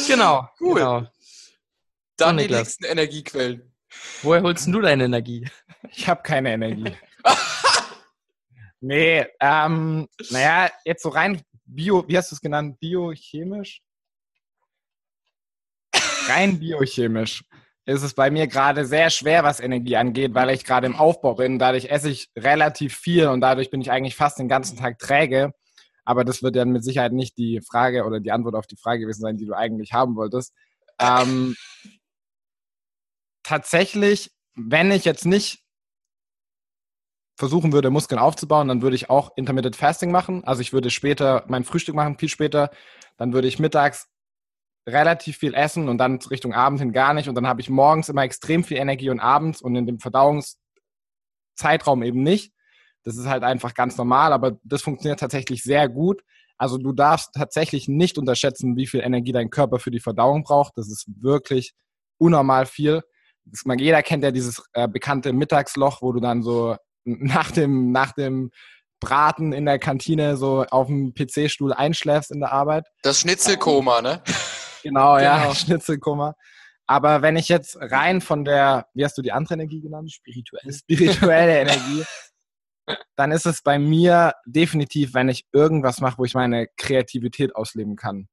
Genau. Cool. Genau. Dann die nächsten Energiequellen. Woher holst du deine Energie? Ich habe keine Energie. nee, ähm, naja, jetzt so rein bio, wie hast du es genannt? Biochemisch? Rein biochemisch ist es bei mir gerade sehr schwer, was Energie angeht, weil ich gerade im Aufbau bin. Dadurch esse ich relativ viel und dadurch bin ich eigentlich fast den ganzen Tag träge. Aber das wird dann mit Sicherheit nicht die Frage oder die Antwort auf die Frage gewesen sein, die du eigentlich haben wolltest. Ähm, tatsächlich, wenn ich jetzt nicht versuchen würde, Muskeln aufzubauen, dann würde ich auch Intermittent Fasting machen. Also ich würde später mein Frühstück machen, viel später. Dann würde ich mittags relativ viel essen und dann Richtung Abend hin gar nicht. Und dann habe ich morgens immer extrem viel Energie und abends und in dem Verdauungszeitraum eben nicht. Das ist halt einfach ganz normal, aber das funktioniert tatsächlich sehr gut. Also du darfst tatsächlich nicht unterschätzen, wie viel Energie dein Körper für die Verdauung braucht. Das ist wirklich unnormal viel. Das, man, jeder kennt ja dieses äh, bekannte Mittagsloch, wo du dann so nach dem, nach dem Braten in der Kantine so auf dem PC-Stuhl einschläfst in der Arbeit. Das Schnitzelkoma, ne? Genau, ja, Genau. Schnitzelkummer. Aber wenn ich jetzt rein von der, wie hast du die andere Energie genannt? Spirituell. Spirituelle Energie, dann ist es bei mir definitiv, wenn ich irgendwas mache, wo ich meine Kreativität ausleben kann.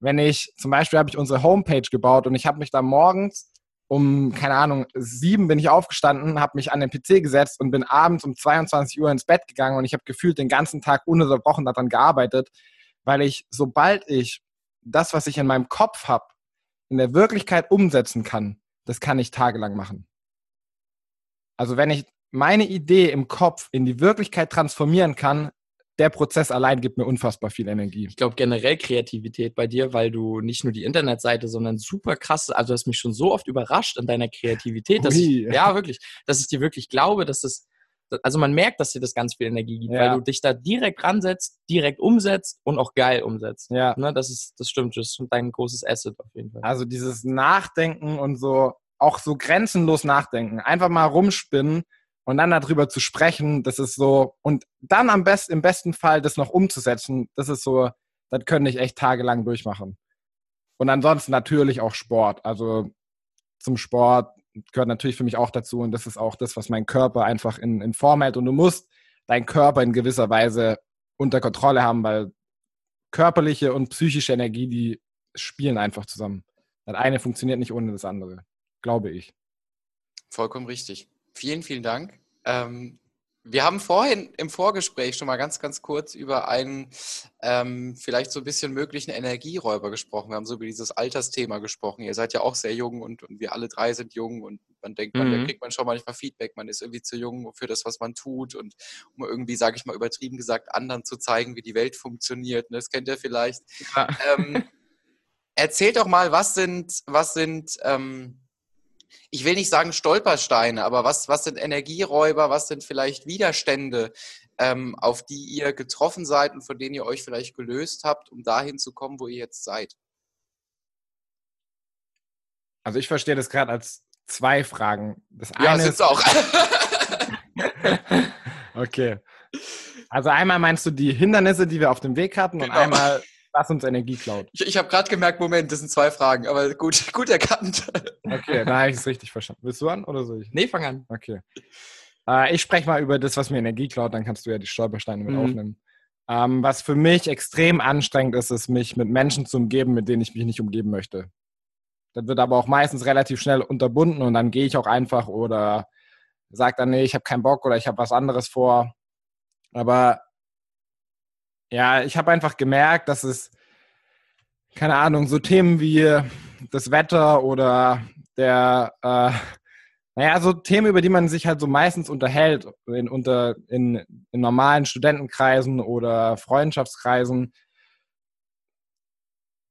Wenn ich, zum Beispiel habe ich unsere Homepage gebaut und ich habe mich da morgens um, keine Ahnung, sieben bin ich aufgestanden, habe mich an den PC gesetzt und bin abends um 22 Uhr ins Bett gegangen und ich habe gefühlt den ganzen Tag ununterbrochen daran gearbeitet, weil ich, sobald ich das, was ich in meinem Kopf habe, in der Wirklichkeit umsetzen kann, das kann ich tagelang machen. Also wenn ich meine Idee im Kopf in die Wirklichkeit transformieren kann, der Prozess allein gibt mir unfassbar viel Energie. Ich glaube generell Kreativität bei dir, weil du nicht nur die Internetseite, sondern super krass, also du hast mich schon so oft überrascht in deiner Kreativität, dass ich, ja wirklich, dass ich dir wirklich glaube, dass das, also man merkt, dass dir das ganz viel Energie gibt, Ja. weil du dich da direkt ransetzt, direkt umsetzt und auch geil umsetzt. Ja. Ne, das ist, das stimmt, das ist dein großes Asset auf jeden Fall. Also dieses Nachdenken und so, auch so grenzenlos nachdenken. Einfach mal rumspinnen und dann darüber zu sprechen, das ist so, und dann am besten, im besten Fall das noch umzusetzen, das ist so, das könnte ich echt tagelang durchmachen. Und ansonsten natürlich auch Sport. Also zum Sport gehört natürlich für mich auch dazu und das ist auch das, was mein Körper einfach in, in Form hält. Und du musst deinen Körper in gewisser Weise unter Kontrolle haben, weil körperliche und psychische Energie, die spielen einfach zusammen. Das eine funktioniert nicht ohne das andere, glaube ich. Vollkommen richtig. Vielen, vielen Dank. Ähm, wir haben vorhin im Vorgespräch schon mal ganz, ganz kurz über einen ähm, vielleicht so ein bisschen möglichen Energieräuber gesprochen. Wir haben so über dieses Altersthema gesprochen. Ihr seid ja auch sehr jung und, und wir alle drei sind jung und man denkt, man, da Mhm. kriegt man schon manchmal Feedback. Man ist irgendwie zu jung für das, was man tut und um irgendwie, sage ich mal, übertrieben gesagt, anderen zu zeigen, wie die Welt funktioniert. Ne, Das kennt ihr vielleicht. Ja. Ähm, erzählt doch mal, was sind, was sind, ähm, ich will nicht sagen Stolpersteine, aber was, was sind Energieräuber, was sind vielleicht Widerstände, ähm, auf die ihr getroffen seid und von denen ihr euch vielleicht gelöst habt, um dahin zu kommen, wo ihr jetzt seid? Also ich verstehe das gerade als zwei Fragen. Das Ja, eine sind's ist, auch. okay. Also einmal meinst du die Hindernisse, die wir auf dem Weg hatten und Genau. einmal, was uns Energie klaut. Ich, ich habe gerade gemerkt, Moment, das sind zwei Fragen, aber gut, gut erkannt. Okay, da habe ich es richtig verstanden. Willst du an oder soll ich? Nee, fang an. Okay. Äh, ich spreche mal über das, was mir Energie klaut, dann kannst du ja die Stolpersteine mit Mhm. aufnehmen. Ähm, was für mich extrem anstrengend ist, ist, mich mit Menschen zu umgeben, mit denen ich mich nicht umgeben möchte. Das wird aber auch meistens relativ schnell unterbunden und dann gehe ich auch einfach oder sagt dann, nee, ich habe keinen Bock oder ich habe was anderes vor. Aber ja, ich habe einfach gemerkt, dass es, keine Ahnung, so Themen wie das Wetter oder der, äh, naja, so Themen, über die man sich halt so meistens unterhält, in, unter, in, in normalen Studentenkreisen oder Freundschaftskreisen.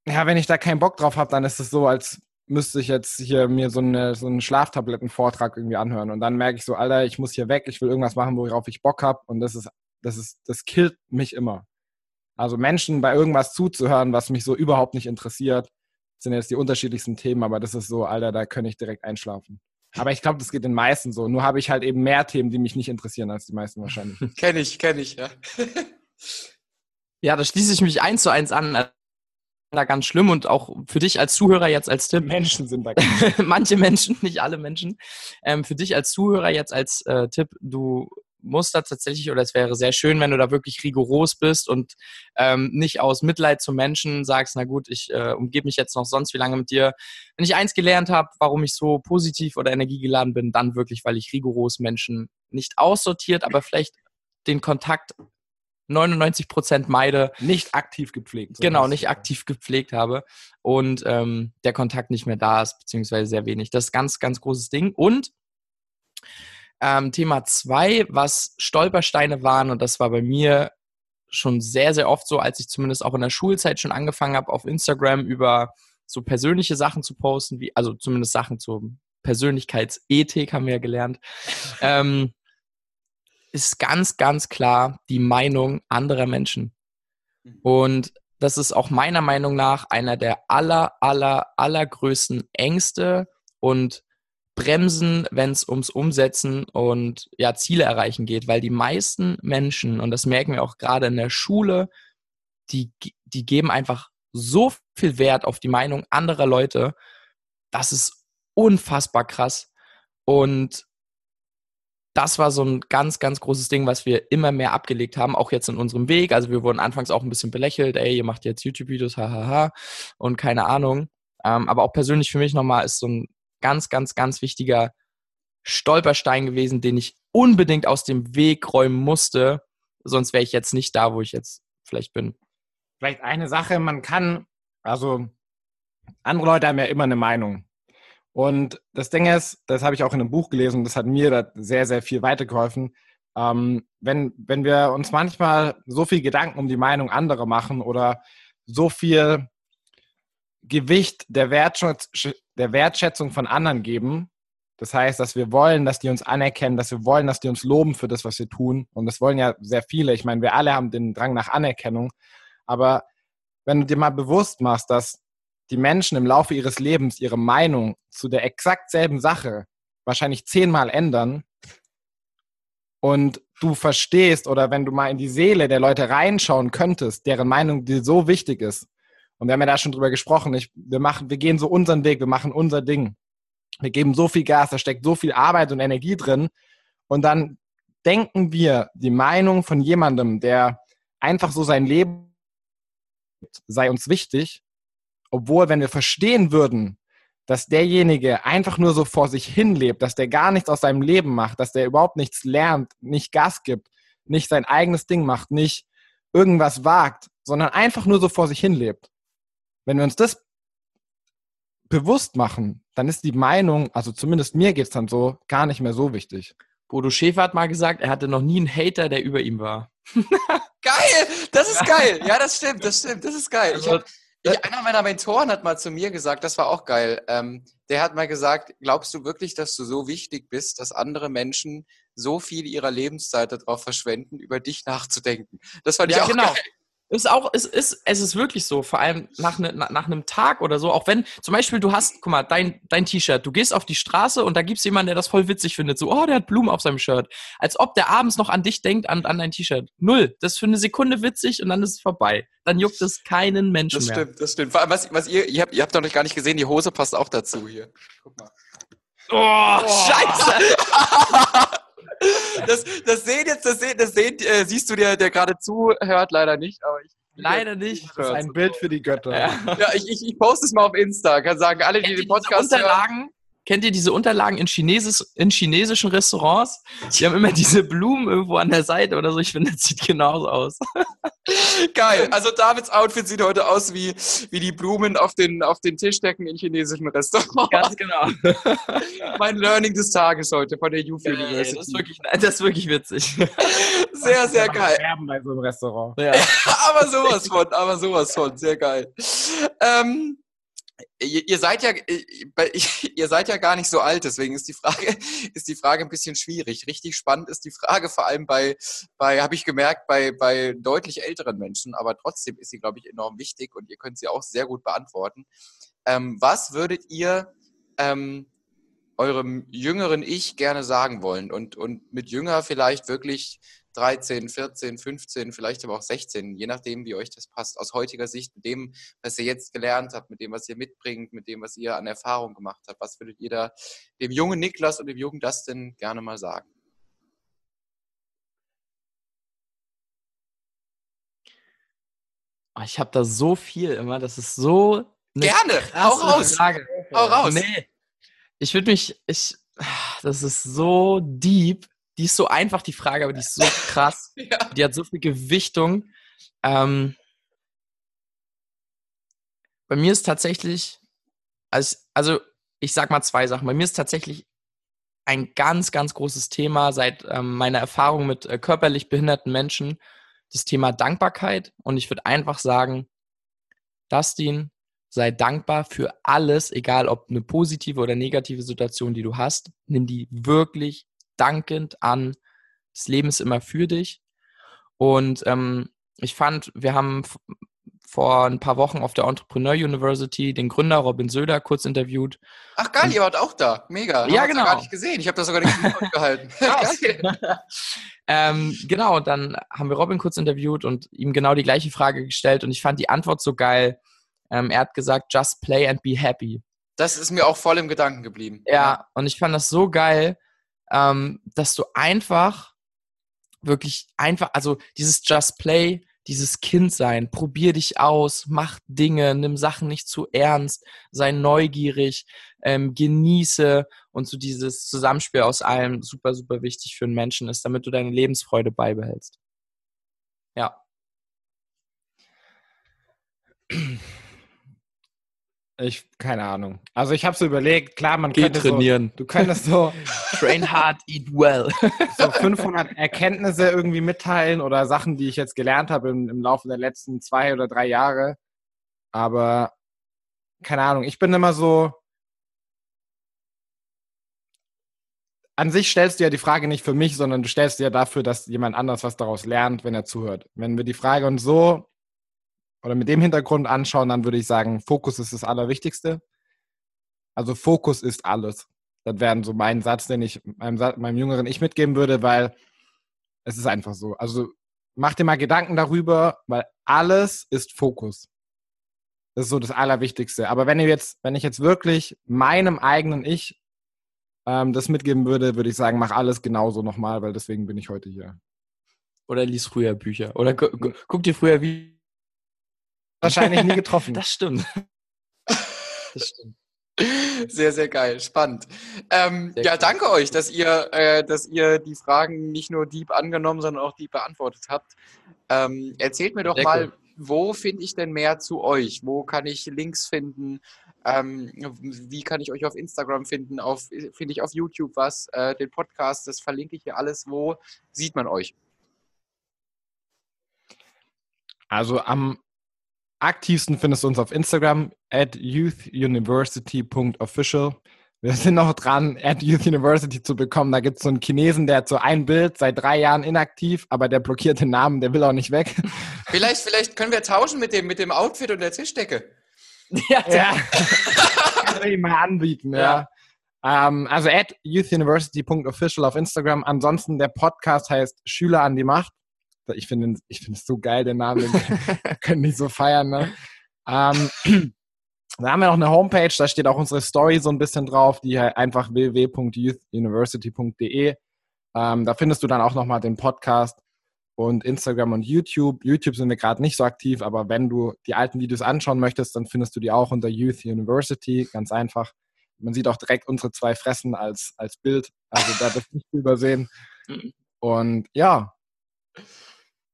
Ja, wenn ich da keinen Bock drauf habe, dann ist es so, als müsste ich jetzt hier mir so, eine, so einen Schlaftablettenvortrag irgendwie anhören. Und dann merke ich so, Alter, ich muss hier weg, ich will irgendwas machen, worauf ich Bock habe. Und das ist, das ist, das killt mich immer. Also Menschen bei irgendwas zuzuhören, was mich so überhaupt nicht interessiert, sind jetzt die unterschiedlichsten Themen, aber das ist so, Alter, da könnte ich direkt einschlafen. Aber ich glaube, das geht den meisten so. Nur habe ich halt eben mehr Themen, die mich nicht interessieren als die meisten wahrscheinlich. kenne ich, kenne ich, ja. ja, da schließe ich mich eins zu eins an. Da ganz schlimm und auch für dich als Zuhörer jetzt als Tipp. Menschen sind da. Manche Menschen, nicht alle Menschen. Ähm, für dich als Zuhörer jetzt als äh, Tipp, du muss da tatsächlich, oder es wäre sehr schön, wenn du da wirklich rigoros bist und ähm, nicht aus Mitleid zum Menschen sagst, na gut, ich äh, umgebe mich jetzt noch sonst wie lange mit dir. Wenn ich eins gelernt habe, warum ich so positiv oder energiegeladen bin, dann wirklich, weil ich rigoros Menschen nicht aussortiert, aber vielleicht den Kontakt 99 Prozent meide. Nicht aktiv gepflegt. Genau, nicht aktiv gepflegt habe und ähm, der Kontakt nicht mehr da ist, beziehungsweise sehr wenig. Das ist ganz, ganz großes Ding. Und ähm, Thema zwei, was Stolpersteine waren, und das war bei mir schon sehr, sehr oft so, als ich zumindest auch in der Schulzeit schon angefangen habe, auf Instagram über so persönliche Sachen zu posten, wie, also zumindest Sachen zur Persönlichkeitsethik haben wir ja gelernt, ähm, ist ganz, ganz klar die Meinung anderer Menschen. Mhm. Und das ist auch meiner Meinung nach einer der aller, aller, allergrößten Ängste und bremsen, wenn es ums Umsetzen und ja, Ziele erreichen geht, weil die meisten Menschen, und das merken wir auch gerade in der Schule, die, die geben einfach so viel Wert auf die Meinung anderer Leute, das ist unfassbar krass. Und das war so ein ganz, ganz großes Ding, was wir immer mehr abgelegt haben, auch jetzt in unserem Weg. Also wir wurden anfangs auch ein bisschen belächelt, ey, ihr macht jetzt YouTube-Videos, hahaha, und keine Ahnung. Ähm, aber auch persönlich für mich nochmal ist so ein ganz, ganz, ganz wichtiger Stolperstein gewesen, den ich unbedingt aus dem Weg räumen musste. Sonst wäre ich jetzt nicht da, wo ich jetzt vielleicht bin. Vielleicht eine Sache, man kann, also andere Leute haben ja immer eine Meinung. Und das Ding ist, das habe ich auch in einem Buch gelesen, das hat mir da sehr, sehr viel weitergeholfen. Ähm, wenn, wenn wir uns manchmal so viel Gedanken um die Meinung anderer machen oder so viel Gewicht der, Wertschätz der Wertschätzung von anderen geben. Das heißt, dass wir wollen, dass die uns anerkennen, dass wir wollen, dass die uns loben für das, was wir tun. Und das wollen ja sehr viele. Ich meine, wir alle haben den Drang nach Anerkennung. Aber wenn du dir mal bewusst machst, dass die Menschen im Laufe ihres Lebens ihre Meinung zu der exakt selben Sache wahrscheinlich zehnmal ändern und du verstehst oder wenn du mal in die Seele der Leute reinschauen könntest, deren Meinung dir so wichtig ist, und wir haben ja da schon drüber gesprochen. Ich, wir machen, wir gehen so unseren Weg, wir machen unser Ding. Wir geben so viel Gas, da steckt so viel Arbeit und Energie drin. Und dann denken wir, die Meinung von jemandem, der einfach so sein Leben sei uns wichtig, obwohl, wenn wir verstehen würden, dass derjenige einfach nur so vor sich hin lebt, dass der gar nichts aus seinem Leben macht, dass der überhaupt nichts lernt, nicht Gas gibt, nicht sein eigenes Ding macht, nicht irgendwas wagt, sondern einfach nur so vor sich hin lebt, wenn wir uns das bewusst machen, dann ist die Meinung, also zumindest mir geht es dann so, gar nicht mehr so wichtig. Bodo Schäfer hat mal gesagt, er hatte noch nie einen Hater, der über ihm war. geil! Das ist geil! Ja, das stimmt, das stimmt, das ist geil. Ich hab, ich, einer meiner Mentoren hat mal zu mir gesagt, das war auch geil. Ähm, der hat mal gesagt, glaubst du wirklich, dass du so wichtig bist, dass andere Menschen so viel ihrer Lebenszeit darauf verschwenden, über dich nachzudenken? Das fand ja, ich auch genau. geil. Ist auch, es ist, es ist wirklich so, vor allem nach, ne, nach, einem Tag oder so, auch wenn, zum Beispiel, du hast, guck mal, dein, dein T-Shirt, du gehst auf die Straße und da gibt's jemanden, der das voll witzig findet, so, oh, der hat Blumen auf seinem Shirt. Als ob der abends noch an dich denkt, an, an dein T-Shirt. Null. Das ist für eine Sekunde witzig und dann ist es vorbei. Dann juckt es keinen Menschen das mehr. Das stimmt, das stimmt. Vor allem, was, was ihr, ihr habt, ihr habt doch noch gar nicht gesehen, die Hose passt auch dazu hier. Guck mal. Oh, oh. Scheiße! das, das sehen jetzt, das sehen, das sehen, äh, siehst du der, der gerade zuhört, leider nicht, aber ich Leider nicht. Das ist ein Bild für die Götter. Ja, ja ich, ich, ich poste es mal auf Insta. Kann sagen, alle, die den Podcast Unterlagen, kennt ihr diese Unterlagen in, Chinesis, in chinesischen Restaurants? Die haben immer diese Blumen irgendwo an der Seite oder so. Ich finde, das sieht genauso aus. Geil. Also Davids Outfit sieht heute aus wie, wie die Blumen auf den, auf den Tischdecken in chinesischen Restaurants. Ganz genau. mein Learning des Tages heute von der Youth Ja, University. das, ist wirklich, das ist wirklich witzig. sehr, sehr geil. Sterben bei so einem Restaurant. Ja. aber sowas von, aber sowas von, sehr geil. Ähm, ihr, seid ja, äh, ihr seid ja gar nicht so alt, deswegen ist die Frage, ist die Frage ein bisschen schwierig. Richtig spannend ist die Frage vor allem bei, bei, habe ich gemerkt, bei, bei deutlich älteren Menschen, aber trotzdem ist sie, glaube ich, enorm wichtig und ihr könnt sie auch sehr gut beantworten. Ähm, was würdet ihr ähm, eurem jüngeren Ich gerne sagen wollen? Und, und mit jünger vielleicht wirklich 13, 14, 15, vielleicht aber auch 16, je nachdem, wie euch das passt, aus heutiger Sicht, mit dem, was ihr jetzt gelernt habt, mit dem, was ihr mitbringt, mit dem, was ihr an Erfahrung gemacht habt. Was würdet ihr da dem jungen Niklas und dem jungen Dustin gerne mal sagen? Oh, Ich habe da so viel immer. Das ist so. Gerne, hau krasse raus, Frage. hau raus. Nee. Ich würde mich. Ich, das ist so deep. Die ist so einfach, die Frage, aber die ist so krass. Ja. Die hat so viel Gewichtung. Ähm, bei mir ist tatsächlich, also, also ich sag mal zwei Sachen. Bei mir ist tatsächlich ein ganz, ganz großes Thema seit ähm, meiner Erfahrung mit äh, körperlich behinderten Menschen das Thema Dankbarkeit. Und ich würde einfach sagen, Dustin, sei dankbar für alles, egal ob eine positive oder negative Situation, die du hast. Nimm die wirklich dankend an. Das Leben ist immer für dich. Und ähm, ich fand, wir haben vor ein paar Wochen auf der Entrepreneur University den Gründer Robin Söder kurz interviewt. Ach geil, ihr wart auch da. Mega. Ja, genau. gar nicht gesehen. Ich habe das sogar nicht gehalten. Ähm, genau, dann haben wir Robin kurz interviewt und ihm genau die gleiche Frage gestellt und ich fand die Antwort so geil. Ähm, er hat gesagt, just play and be happy. Das ist mir auch voll im Gedanken geblieben. Ja, und ich fand das so geil, ähm, dass du einfach wirklich einfach, also dieses Just Play, dieses Kind sein, probier dich aus, mach Dinge, nimm Sachen nicht zu ernst, sei neugierig, ähm, genieße und so dieses Zusammenspiel aus allem super, super wichtig für einen Menschen ist, damit du deine Lebensfreude beibehältst. Ja. Ich, keine Ahnung. Also ich habe so überlegt, klar, man Geh könnte trainieren. so, du könntest so, Train hard, eat well. so 500 Erkenntnisse irgendwie mitteilen oder Sachen, die ich jetzt gelernt habe im, im Laufe der letzten zwei oder drei Jahre. Aber keine Ahnung, ich bin immer so. An sich stellst du ja die Frage nicht für mich, sondern du stellst dir ja dafür, dass jemand anders was daraus lernt, wenn er zuhört. Wenn wir die Frage uns so oder mit dem Hintergrund anschauen, dann würde ich sagen, Fokus ist das Allerwichtigste. Also Fokus ist alles. Das wäre so mein Satz, den ich meinem, meinem jüngeren Ich mitgeben würde, weil es ist einfach so. Also mach dir mal Gedanken darüber, weil alles ist Fokus. Das ist so das Allerwichtigste. Aber wenn ihr jetzt, wenn ich jetzt wirklich meinem eigenen Ich ähm, das mitgeben würde, würde ich sagen, mach alles genauso nochmal, weil deswegen bin ich heute hier. Oder lies früher Bücher. Oder gu gu guck dir früher wie. Wahrscheinlich nie getroffen. Das stimmt. Das stimmt. Sehr, sehr geil, spannend. Ähm, Sehr ja, cool. danke euch, dass ihr, äh, dass ihr die Fragen nicht nur deep angenommen, sondern auch deep beantwortet habt. Ähm, erzählt mir doch Sehr mal, cool. wo finde ich denn mehr zu euch? Wo kann ich Links finden? Ähm, wie kann ich euch auf Instagram finden? Auf, finde ich auf YouTube was? Äh, den Podcast, das verlinke ich hier alles. Wo sieht man euch? Also am aktivsten findest du uns auf Instagram at youthuniversity.official. Wir sind noch dran, at Youth University zu bekommen. Da gibt es so einen Chinesen, der hat so ein Bild, seit drei Jahren inaktiv, aber der blockiert den Namen, der will auch nicht weg. Vielleicht, vielleicht können wir tauschen mit dem, mit dem Outfit und der Tischdecke. Ja, Ja. Kann ich mal anbieten, ja. Ähm, also at youthuniversity.official auf Instagram. Ansonsten der Podcast heißt Schüler an die Macht. Ich finde ich finde es so geil, den Namen. Den können nicht so feiern, ne? Ähm, da haben wir noch eine Homepage, da steht auch unsere Story so ein bisschen drauf, die halt einfach www.youthuniversity.de. Ähm, da findest du dann auch nochmal den Podcast und Instagram und YouTube. YouTube sind wir gerade nicht so aktiv, aber wenn du die alten Videos anschauen möchtest, dann findest du die auch unter Youth University, ganz einfach. man sieht auch direkt unsere zwei Fressen als, als Bild. Also da wird nicht übersehen. Und ja.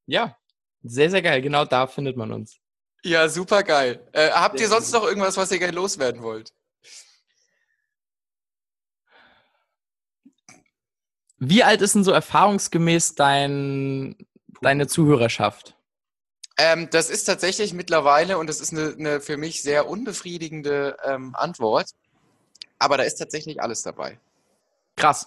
Ja, sehr, sehr geil. Genau da findet man uns. Ja, super geil. Äh, habt ihr sonst noch irgendwas, was ihr gerne loswerden wollt? Wie alt ist denn so erfahrungsgemäß dein, deine Zuhörerschaft? Ähm, das ist tatsächlich mittlerweile, und das ist eine, eine für mich sehr unbefriedigende ähm, Antwort, aber da ist tatsächlich alles dabei. Krass.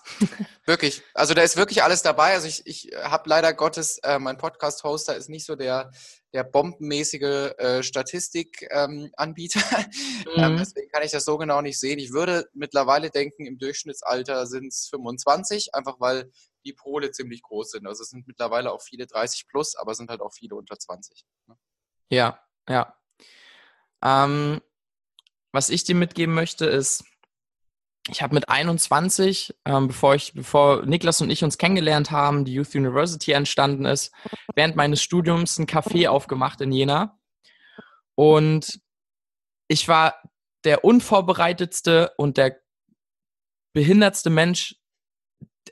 Wirklich. Also da ist wirklich alles dabei. Also ich, ich habe leider Gottes, äh, mein Podcast-Hoster ist nicht so der, der bombenmäßige äh, Statistik-Anbieter. Ähm, Mhm. deswegen kann ich das so genau nicht sehen. Ich würde mittlerweile denken, im Durchschnittsalter sind es 25, einfach weil die Pole ziemlich groß sind. Also es sind mittlerweile auch viele 30 plus, aber sind halt auch viele unter 20. Ja, ja. Ähm, was ich dir mitgeben möchte, ist, ich habe mit 21, ähm, bevor ich, bevor Niklas und ich uns kennengelernt haben, die Youth University entstanden ist, während meines Studiums ein Café aufgemacht in Jena. Und ich war der unvorbereitetste und der behindertste Mensch,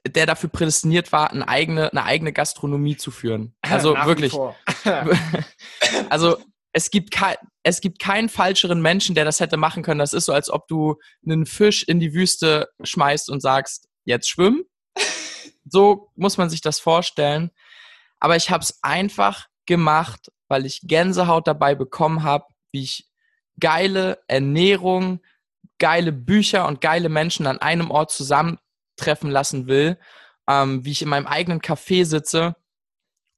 der dafür prädestiniert war, eine eigene, eine eigene Gastronomie zu führen. Also wirklich. also es gibt, kei es gibt keinen falscheren Menschen, der das hätte machen können. Das ist so, als ob du einen Fisch in die Wüste schmeißt und sagst, jetzt schwimmen. So muss man sich das vorstellen. Aber ich habe es einfach gemacht, weil ich Gänsehaut dabei bekommen habe, wie ich geile Ernährung, geile Bücher und geile Menschen an einem Ort zusammentreffen lassen will, ähm, wie ich in meinem eigenen Café sitze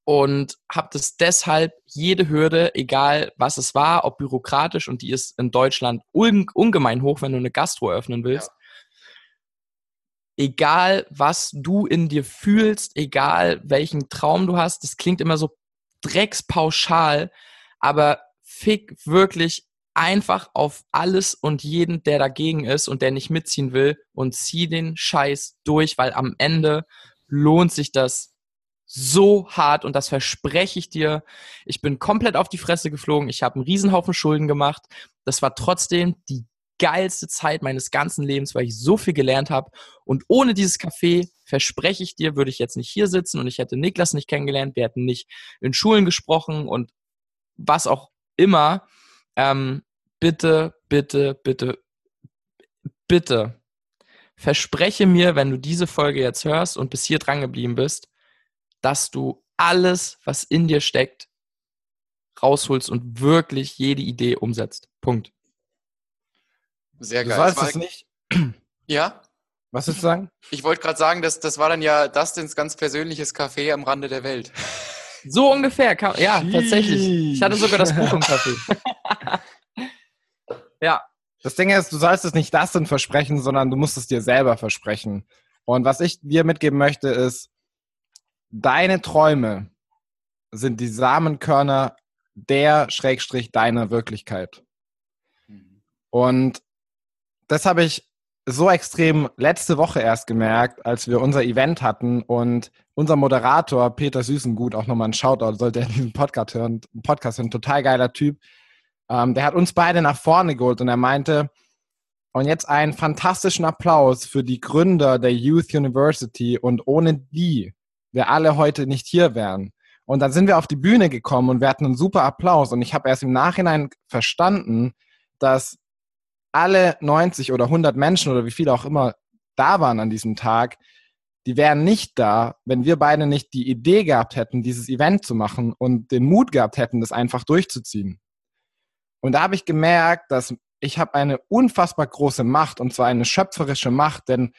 und habe das deshalb jede Hürde, egal was es war, ob bürokratisch und die ist in Deutschland un ungemein hoch, wenn du eine Gastro eröffnen willst. Egal was du in dir fühlst, egal welchen Traum du hast, das klingt immer so dreckspauschal, aber fick wirklich einfach auf alles und jeden, der dagegen ist und der nicht mitziehen will und zieh den Scheiß durch, weil am Ende lohnt sich das so hart und das verspreche ich dir. Ich bin komplett auf die Fresse geflogen. Ich habe einen Riesenhaufen Schulden gemacht. Das war trotzdem die geilste Zeit meines ganzen Lebens, weil ich so viel gelernt habe. Und ohne dieses Café, verspreche ich dir, würde ich jetzt nicht hier sitzen und ich hätte Niklas nicht kennengelernt. Wir hätten nicht in Schulen gesprochen und was auch immer. Ähm, bitte, bitte, bitte, bitte verspreche mir, wenn du diese Folge jetzt hörst und bis hier dran geblieben bist, dass du alles, was in dir steckt, rausholst und wirklich jede Idee umsetzt. Punkt. Sehr Du geil. sollst Das war- es nicht. Ja, Was willst du sagen? ich wollte gerade sagen, dass, das war dann ja Dustins ganz persönliches Café am Rande der Welt. So ungefähr. Kann, ja, tatsächlich. Ich hatte sogar das Buch im Café. ja, Das Ding ist, du sollst es nicht das denn versprechen, sondern du musst es dir selber versprechen. Und was ich dir mitgeben möchte, ist, deine Träume sind die Samenkörner der Schrägstrich deiner Wirklichkeit. Und das habe ich so extrem letzte Woche erst gemerkt, als wir unser Event hatten und unser Moderator Peter Süßengut, auch nochmal ein Shoutout, sollte er diesen Podcast hören, Podcast hören, total geiler Typ, ähm, der hat uns beide nach vorne geholt und er meinte, und jetzt einen fantastischen Applaus für die Gründer der Youth University und ohne die wir alle heute nicht hier wären. Und dann sind wir auf die Bühne gekommen und wir hatten einen super Applaus und ich habe erst im Nachhinein verstanden, dass alle 90 oder 100 Menschen oder wie viele auch immer da waren an diesem Tag, die wären nicht da, wenn wir beide nicht die Idee gehabt hätten, dieses Event zu machen und den Mut gehabt hätten, das einfach durchzuziehen. Und da habe ich gemerkt, dass ich habe eine unfassbar große Macht und zwar eine schöpferische Macht, denn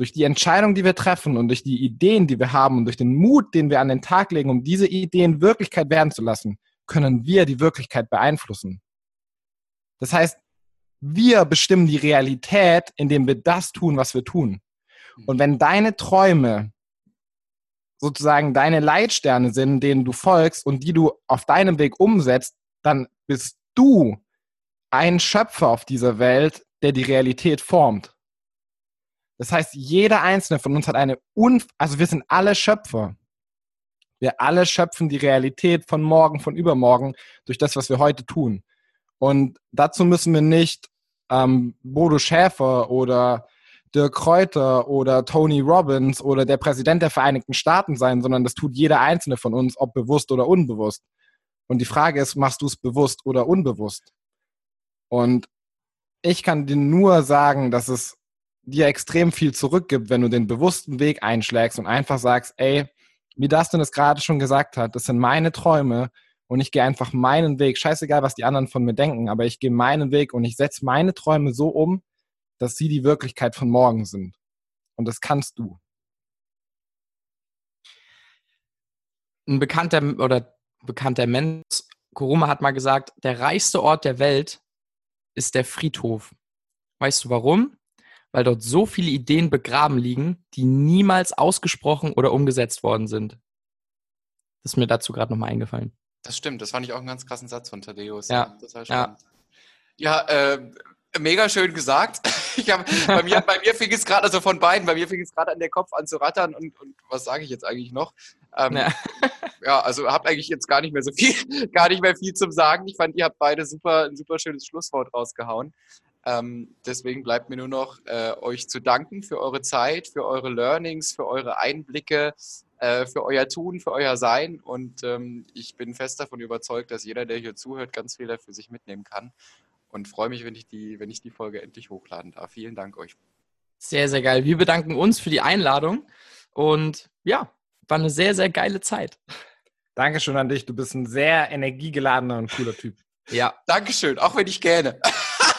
durch die Entscheidung, die wir treffen und durch die Ideen, die wir haben und durch den Mut, den wir an den Tag legen, um diese Ideen Wirklichkeit werden zu lassen, können wir die Wirklichkeit beeinflussen. Das heißt, wir bestimmen die Realität, indem wir das tun, was wir tun. Und wenn deine Träume sozusagen deine Leitsterne sind, denen du folgst und die du auf deinem Weg umsetzt, dann bist du ein Schöpfer auf dieser Welt, der die Realität formt. Das heißt, jeder einzelne von uns hat eine Unf also wir sind alle Schöpfer. Wir alle schöpfen die Realität von morgen, von übermorgen durch das, was wir heute tun. Und dazu müssen wir nicht ähm, Bodo Schäfer oder Dirk Kräuter oder Tony Robbins oder der Präsident der Vereinigten Staaten sein, sondern das tut jeder einzelne von uns, ob bewusst oder unbewusst. Und die Frage ist, machst du es bewusst oder unbewusst? Und ich kann dir nur sagen, dass es dir extrem viel zurückgibt, wenn du den bewussten Weg einschlägst und einfach sagst, ey, wie Dustin es gerade schon gesagt hat, das sind meine Träume und ich gehe einfach meinen Weg. Scheißegal, was die anderen von mir denken, aber ich gehe meinen Weg und ich setze meine Träume so um, dass sie die Wirklichkeit von morgen sind. Und das kannst du. Ein bekannter oder bekannter Mensch, Kuruma hat mal gesagt, der reichste Ort der Welt ist der Friedhof. Weißt du warum? Weil dort so viele Ideen begraben liegen, die niemals ausgesprochen oder umgesetzt worden sind. Das ist mir dazu gerade nochmal eingefallen. Das stimmt, das fand ich auch einen ganz krassen Satz von Thaddeus. Ja. ja. Ja, äh, mega schön gesagt. Ich hab, bei, mir, bei mir fing es gerade, also von beiden, bei mir fing es gerade an der Kopf an zu rattern und, und was sage ich jetzt eigentlich noch? Ähm, ja. ja. also habt eigentlich jetzt gar nicht mehr so viel, gar nicht mehr viel zum Sagen. Ich fand, ihr habt beide super, ein super schönes Schlusswort rausgehauen. Ähm, deswegen bleibt mir nur noch äh, euch zu danken für eure Zeit, für eure Learnings, für eure Einblicke, äh, für euer Tun, für euer Sein. Und ähm, ich bin fest davon überzeugt, dass jeder, der hier zuhört, ganz viel für sich mitnehmen kann und freue mich, wenn ich, die, wenn ich die Folge endlich hochladen darf. Vielen Dank euch. Sehr, sehr geil. Wir bedanken uns für die Einladung und ja, war eine sehr, sehr geile Zeit. Dankeschön an dich. Du bist ein sehr energiegeladener und cooler Typ. Ja. Dankeschön, auch wenn ich gähne.